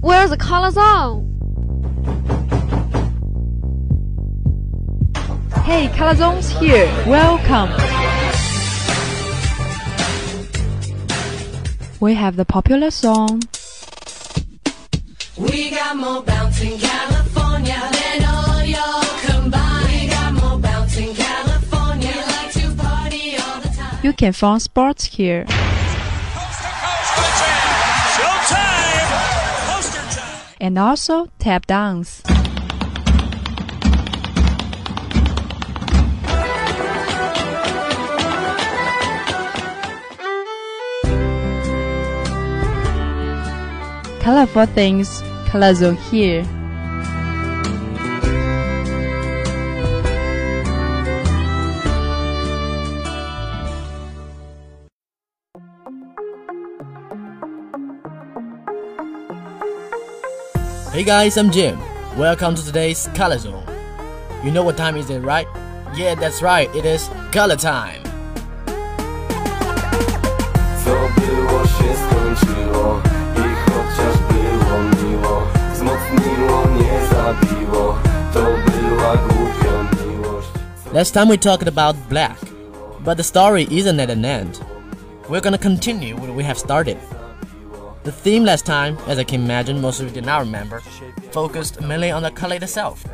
Where's the color zone? Hey, Color Zone's here. Welcome. We have the popular song. We got more bounce in California than all combined. You can find sports here. And also tap dance. Colorful things, Color Zone here. Hey guys, I'm Jim. Welcome to today's Color Zone. You know what time is it, right? Yeah, that's right. It is color time. Co było się skończyło Last time we talked about black, but the story isn't at an end. We're gonna continue what we have started. The theme last time, as I can imagine most of you did not remember, focused mainly on the color itself.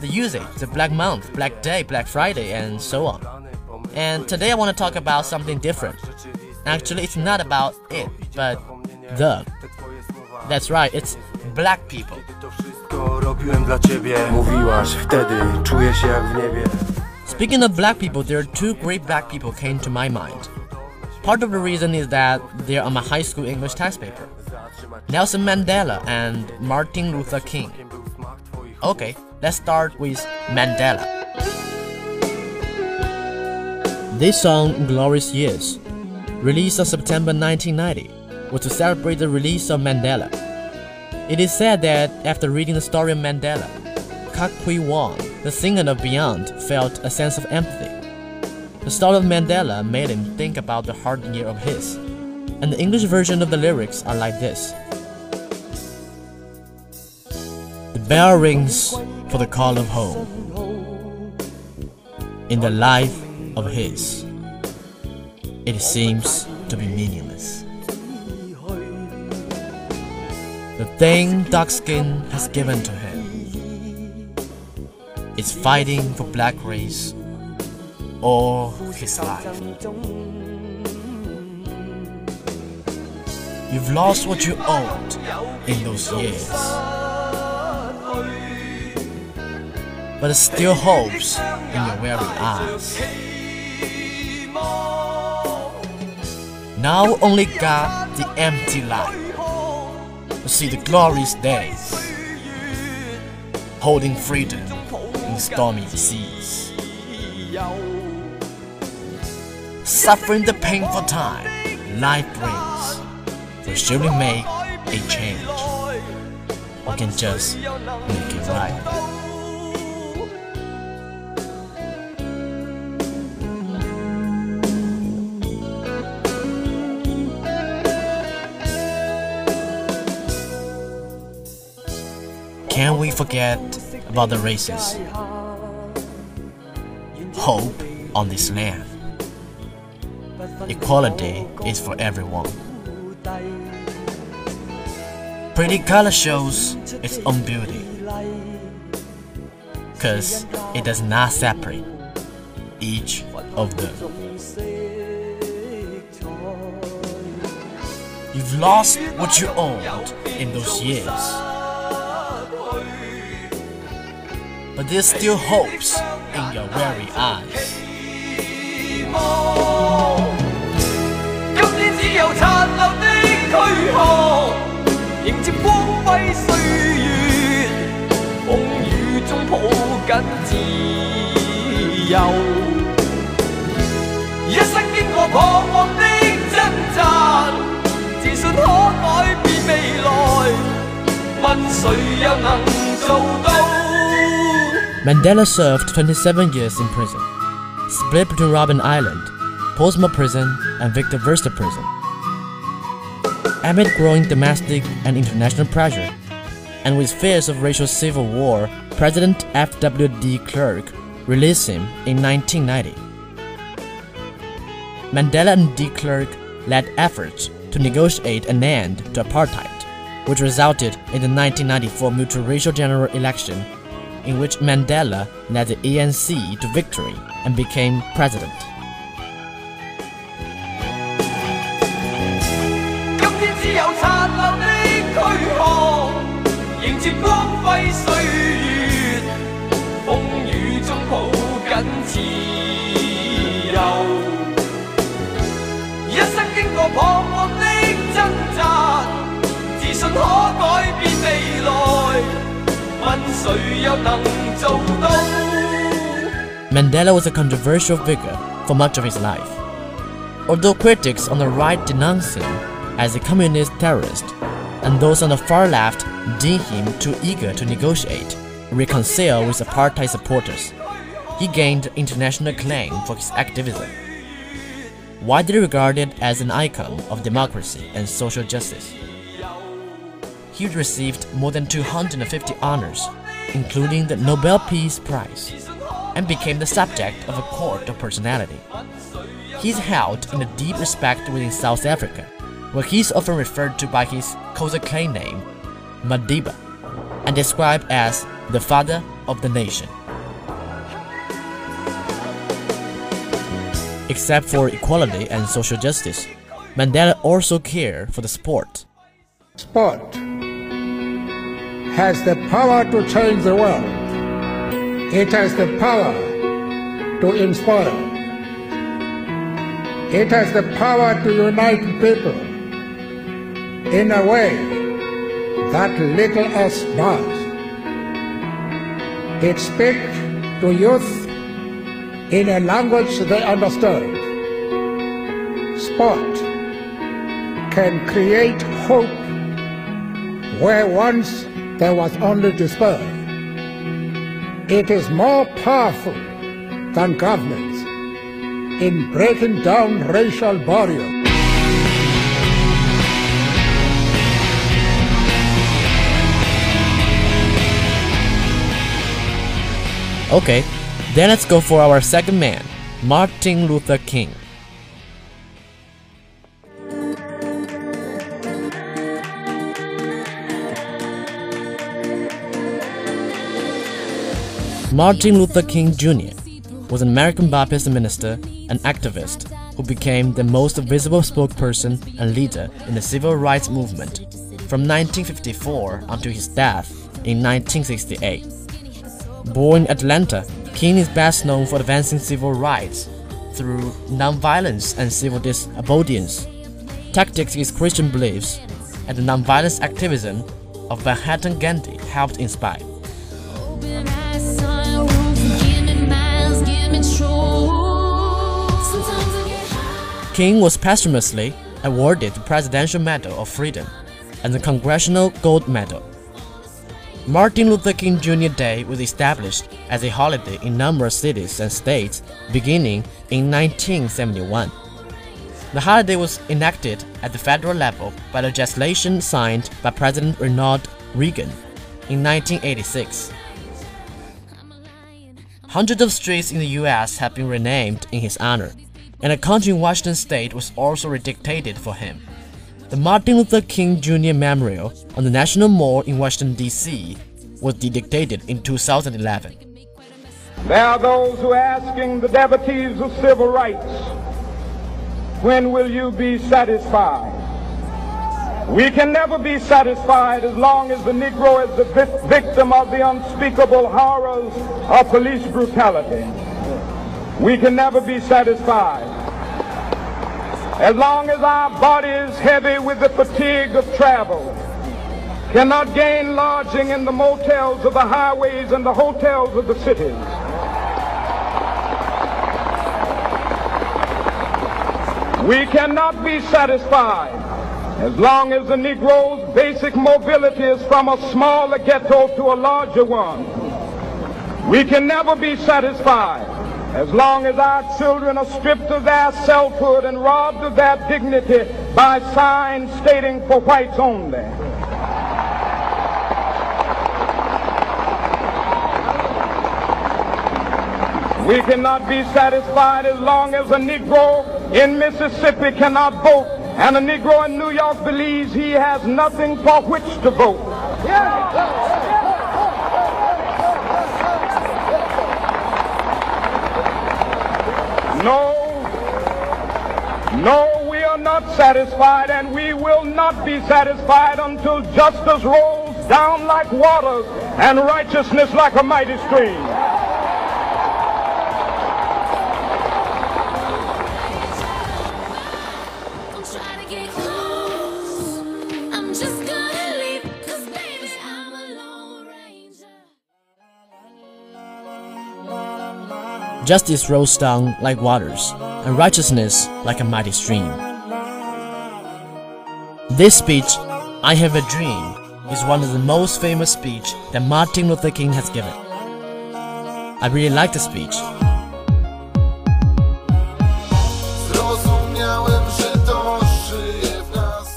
The usage, the black month, black day, black Friday, and so on. And today I want to talk about something different. Actually, it's not about it, but the. That's right, it's black people. Robiłem dla ciebie Mówiłaś wtedy, czuję się jak w niebie Speaking of black people, there are two great black people came to my mind. Part of the reason is that they're on my high school English test paper. Nelson Mandela and Martin Luther King. Okay, let's start with Mandela. This song, Glorious Years, released on September 1990, was to celebrate the release of Mandela. It is said that after reading the story of Mandela, Ka Kui Wong, the singer of Beyond, felt a sense of empathy. The story of Mandela made him think about the hard year of his, and the English version of the lyrics are like this The bell rings for the call of home. In the life of his, it seems to be meaningless. The thing dark skin has given to him is fighting for black race all his life. You've lost what you owned in those years. But there's still hopes in your weary eyes. Now only got the empty light to see the glorious days, holding freedom in stormy seas, suffering the painful time life brings, will surely make a change. We can just make it right. Can we forget about the races? Hope on this land. Equality is for everyone. Pretty color shows its own beauty. Cause it does not separate each of them. You've lost what you owned in those years. But there's still hopes in your weary eyes. 今天只有残留的躯壳，迎接光辉岁月，风雨中抱紧自由。一生经过彷徨的挣扎，自信可改变未来。迷 问谁又能做到？ Mandela served 27 years in prison, split between Robben Island, Pollsmoor Prison, and Victor Verster Prison. Amid growing domestic and international pressure, and with fears of racial civil war, President F.W. de Klerk released him in 1990. Mandela and de Klerk led efforts to negotiate an end to apartheid, which resulted in the 1994 multiracial general election in which Mandela led the ANC to victory and became president. Mandela was a controversial figure for much of his life. Although critics on the right denounced him as a communist terrorist, and those on the far left deemed him too eager to negotiate, reconcile with apartheid supporters, he gained international acclaim for his activism. Widely regarded as an icon of democracy and social justice, he received more than 250 honors, including the Nobel Peace Prize and became the subject of a court of personality. He is held in a deep respect within South Africa, where he is often referred to by his Xhosa name, Madiba, and described as the father of the nation. Except for equality and social justice, Mandela also cared for the sport. Sport has the power to change the world. It has the power to inspire. It has the power to unite people in a way that little else does. It speaks to youth in a language they understand. Sport can create hope where once there was only despair. It is more powerful than governments in breaking down racial barriers. Okay, then let's go for our second man, Martin Luther King. Martin Luther King Jr. was an American Baptist minister and activist who became the most visible spokesperson and leader in the civil rights movement from 1954 until his death in 1968. Born in Atlanta, King is best known for advancing civil rights through nonviolence and civil disobedience, tactics his Christian beliefs, and the nonviolence activism of Mahatma Gandhi helped inspire. King was posthumously awarded the Presidential Medal of Freedom and the Congressional Gold Medal. Martin Luther King Jr. Day was established as a holiday in numerous cities and states beginning in 1971. The holiday was enacted at the federal level by legislation signed by President Ronald Reagan in 1986. Hundreds of streets in the US have been renamed in his honor, and a country in Washington state was also rededicated for him. The Martin Luther King Jr. Memorial on the National Mall in Washington, D.C. was dedicated in 2011. There are those who are asking the devotees of civil rights, when will you be satisfied? We can never be satisfied as long as the Negro is the victim of the unspeakable horrors of police brutality. We can never be satisfied. As long as our bodies, heavy with the fatigue of travel, cannot gain lodging in the motels of the highways and the hotels of the cities. We cannot be satisfied As long as the Negro's basic mobility is from a smaller ghetto to a larger one, we can never be satisfied. As long as our children are stripped of their selfhood and robbed of their dignity by signs stating for whites only. We cannot be satisfied as long as a Negro in Mississippi cannot vote and a Negro in New York believes he has nothing for which to vote. Not satisfied and we will not be satisfied until justice rolls down like waters and righteousness like a mighty stream. Don't try to get close. I'm just gonna leave, 'cause baby, I'm a lone ranger. Justice rolls down like waters, and righteousness like a mighty stream. This speech, I Have a Dream, is one of the most famous speech that Martin Luther King has given. I really like the speech. Zrozumiałem, że to żyje w nas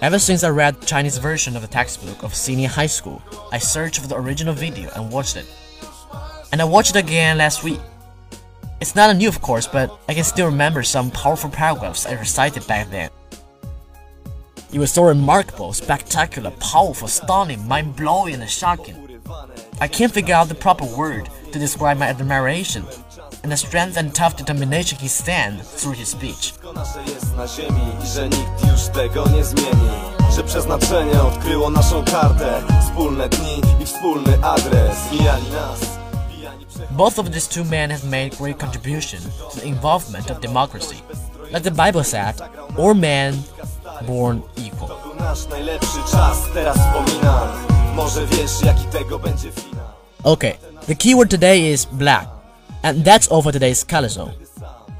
Ever since I read Chinese version of the textbook of senior high school, I searched for the original video and watched it. And I watched it again last week. It's not new of course, but I can still remember some powerful paragraphs I recited back then. It was so remarkable, spectacular, powerful, stunning, mind-blowing, and shocking. I can't figure out the proper word to describe my admiration and the strength and tough determination he stands through his speech. Że jest na ziemi i że nikt już tego nie zmieni Że przeznaczenie odkryło naszą kartę Wspólne dni i wspólny adres Mijali nas Both of these two men have made great contribution to the involvement of democracy. Like the Bible said, all men born equal. To był nasz najlepszy czas, teraz wspominam Może wiesz jaki tego będzie finał Okay, the keyword today is black. And that's all for today's Color Zone.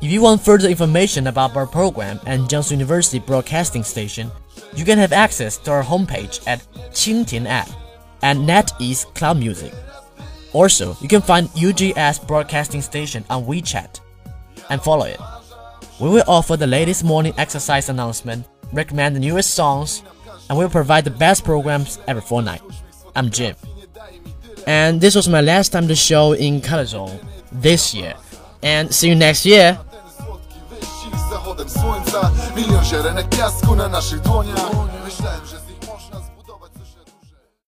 If you want further information about our program and Jiangsu University Broadcasting Station, you can have access to our homepage at Qingtian app and NetEase Cloud Music. Also, you can find UGS Broadcasting Station on WeChat and follow it. We will offer the latest morning exercise announcement, recommend the newest songs, and we'll provide the best programs every fortnight. I'm Jim. And this was my last time to show in Color Zone this year. And see you next year. Zachodem słońca Milion ziarenek piasku na naszych dłoniach Myślałem, że